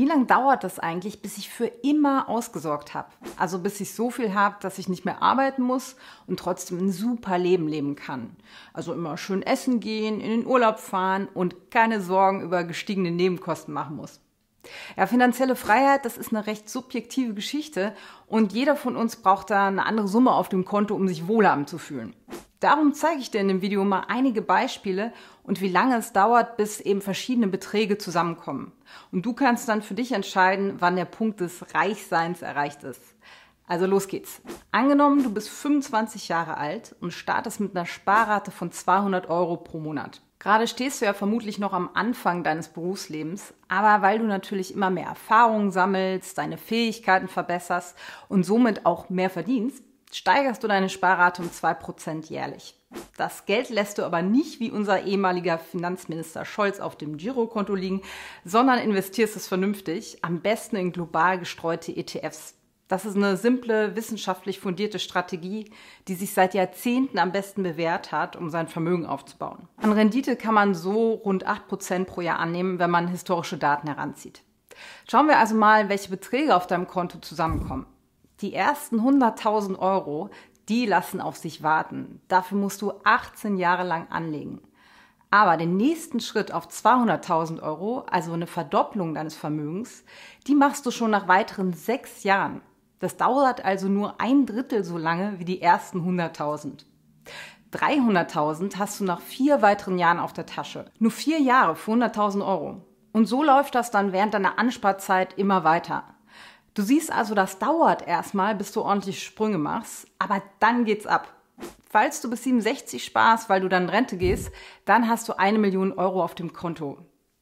Wie lange dauert das eigentlich, bis ich für immer ausgesorgt habe? Also bis ich so viel habe, dass ich nicht mehr arbeiten muss und trotzdem ein super Leben leben kann. Also immer schön essen gehen, in den Urlaub fahren und keine Sorgen über gestiegene Nebenkosten machen muss. Ja, finanzielle Freiheit, das ist eine recht subjektive Geschichte und jeder von uns braucht da eine andere Summe auf dem Konto, um sich wohlhabend zu fühlen. Darum zeige ich dir in dem Video mal einige Beispiele und wie lange es dauert, bis eben verschiedene Beträge zusammenkommen. Und du kannst dann für dich entscheiden, wann der Punkt des Reichseins erreicht ist. Also los geht's. Angenommen, du bist 25 Jahre alt und startest mit einer Sparrate von 200 Euro pro Monat. Gerade stehst du ja vermutlich noch am Anfang deines Berufslebens, aber weil du natürlich immer mehr Erfahrungen sammelst, deine Fähigkeiten verbesserst und somit auch mehr verdienst, steigerst du deine Sparrate um 2% jährlich. Das Geld lässt du aber nicht wie unser ehemaliger Finanzminister Scholz auf dem Girokonto liegen, sondern investierst es vernünftig, am besten in global gestreute ETFs. Das ist eine simple, wissenschaftlich fundierte Strategie, die sich seit Jahrzehnten am besten bewährt hat, um sein Vermögen aufzubauen. An Rendite kann man so rund 8% pro Jahr annehmen, wenn man historische Daten heranzieht. Schauen wir also mal, welche Beträge auf deinem Konto zusammenkommen. Die ersten 100.000 Euro, die lassen auf sich warten. Dafür musst du 18 Jahre lang anlegen. Aber den nächsten Schritt auf 200.000 Euro, also eine Verdopplung deines Vermögens, die machst du schon nach weiteren sechs Jahren. Das dauert also nur ein Drittel so lange wie die ersten 100.000. 300.000 hast du nach vier weiteren Jahren auf der Tasche. Nur vier Jahre für 100.000 Euro. Und so läuft das dann während deiner Ansparzeit immer weiter. Du siehst also, das dauert erstmal, bis du ordentlich Sprünge machst, aber dann geht's ab. Falls du bis 67 sparst, weil du dann in Rente gehst, dann hast du eine Million Euro auf dem Konto.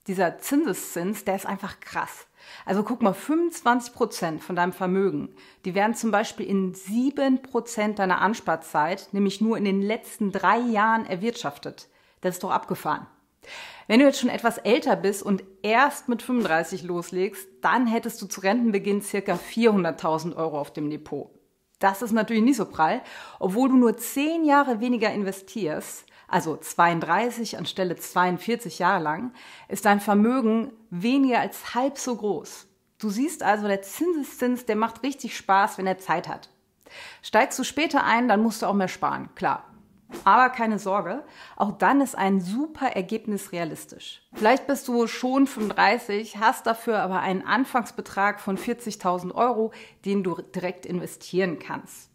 Dieser Zinseszins, der ist einfach krass. Also guck mal, 25 Prozent von deinem Vermögen, die werden zum Beispiel in sieben Prozent deiner Ansparzeit, nämlich nur in den letzten drei Jahren erwirtschaftet. Das ist doch abgefahren. Wenn du jetzt schon etwas älter bist und erst mit 35 loslegst, dann hättest du zu Rentenbeginn circa 400.000 Euro auf dem Depot. Das ist natürlich nicht so prall, obwohl du nur 10 Jahre weniger investierst, also 32 anstelle 42 Jahre lang, ist dein Vermögen weniger als halb so groß. Du siehst also, der Zinseszins, der macht richtig Spaß, wenn er Zeit hat. Steigst du später ein, dann musst du auch mehr sparen, klar. Aber keine Sorge, auch dann ist ein super Ergebnis realistisch. Vielleicht bist du schon 35, hast dafür aber einen Anfangsbetrag von 40.000 Euro, den du direkt investieren kannst.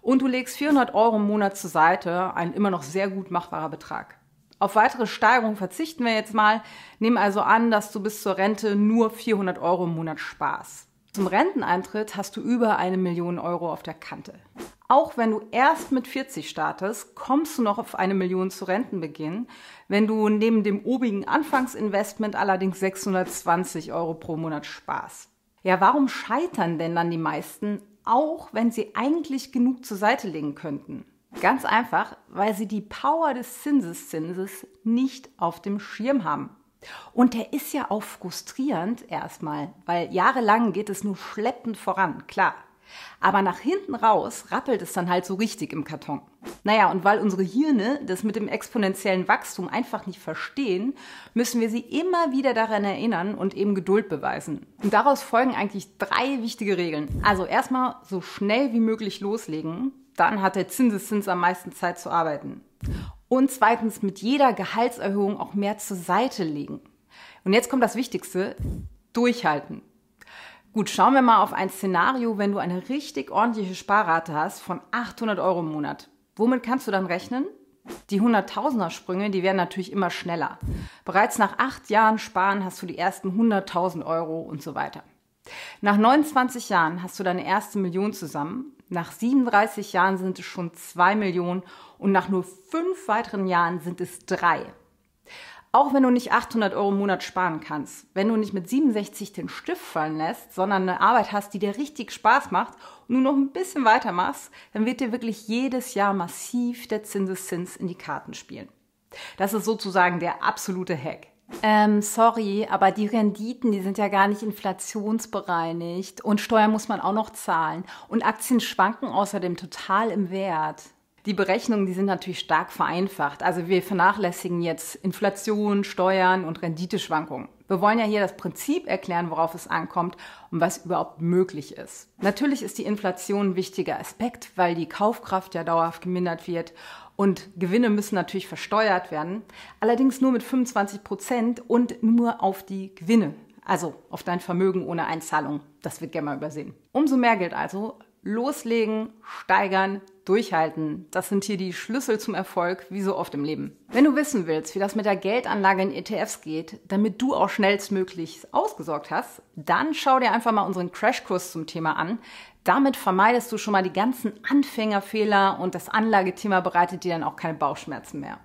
Und du legst 400 Euro im Monat zur Seite, ein immer noch sehr gut machbarer Betrag. Auf weitere Steigerungen verzichten wir jetzt mal, nehmen also an, dass du bis zur Rente nur 400 Euro im Monat sparst. Zum Renteneintritt hast du über eine Million Euro auf der Kante. Auch wenn du erst mit 40 startest, kommst du noch auf eine Million zu Rentenbeginn. Wenn du neben dem obigen Anfangsinvestment allerdings 620 Euro pro Monat sparst. Ja, warum scheitern denn dann die meisten, auch wenn sie eigentlich genug zur Seite legen könnten? Ganz einfach, weil sie die Power des Zinseszinses nicht auf dem Schirm haben. Und der ist ja auch frustrierend erstmal, weil jahrelang geht es nur schleppend voran, klar. Aber nach hinten raus rappelt es dann halt so richtig im Karton. Naja, und weil unsere Hirne das mit dem exponentiellen Wachstum einfach nicht verstehen, müssen wir sie immer wieder daran erinnern und eben Geduld beweisen. Und daraus folgen eigentlich drei wichtige Regeln. Also erstmal so schnell wie möglich loslegen, dann hat der Zinseszins am meisten Zeit zu arbeiten. Und zweitens mit jeder Gehaltserhöhung auch mehr zur Seite legen. Und jetzt kommt das Wichtigste, durchhalten. Gut, schauen wir mal auf ein Szenario, wenn du eine richtig ordentliche Sparrate hast von 800 Euro im Monat. Womit kannst du dann rechnen? Die 100.000er Sprünge, die werden natürlich immer schneller. Bereits nach acht Jahren Sparen hast du die ersten 100.000 Euro und so weiter. Nach 29 Jahren hast du deine erste Million zusammen. Nach 37 Jahren sind es schon zwei Millionen und nach nur fünf weiteren Jahren sind es drei. Auch wenn du nicht 800 Euro im Monat sparen kannst, wenn du nicht mit 67 den Stift fallen lässt, sondern eine Arbeit hast, die dir richtig Spaß macht und du noch ein bisschen weitermachst, dann wird dir wirklich jedes Jahr massiv der Zinseszins in die Karten spielen. Das ist sozusagen der absolute Hack. Ähm, sorry, aber die Renditen, die sind ja gar nicht inflationsbereinigt und Steuern muss man auch noch zahlen und Aktien schwanken außerdem total im Wert. Die Berechnungen, die sind natürlich stark vereinfacht. Also wir vernachlässigen jetzt Inflation, Steuern und Renditeschwankungen. Wir wollen ja hier das Prinzip erklären, worauf es ankommt und was überhaupt möglich ist. Natürlich ist die Inflation ein wichtiger Aspekt, weil die Kaufkraft ja dauerhaft gemindert wird und Gewinne müssen natürlich versteuert werden. Allerdings nur mit 25 Prozent und nur auf die Gewinne. Also auf dein Vermögen ohne Einzahlung. Das wird gerne mal übersehen. Umso mehr gilt also, loslegen, steigern, durchhalten. Das sind hier die Schlüssel zum Erfolg, wie so oft im Leben. Wenn du wissen willst, wie das mit der Geldanlage in ETFs geht, damit du auch schnellstmöglich ausgesorgt hast, dann schau dir einfach mal unseren Crashkurs zum Thema an. Damit vermeidest du schon mal die ganzen Anfängerfehler und das Anlagethema bereitet dir dann auch keine Bauchschmerzen mehr.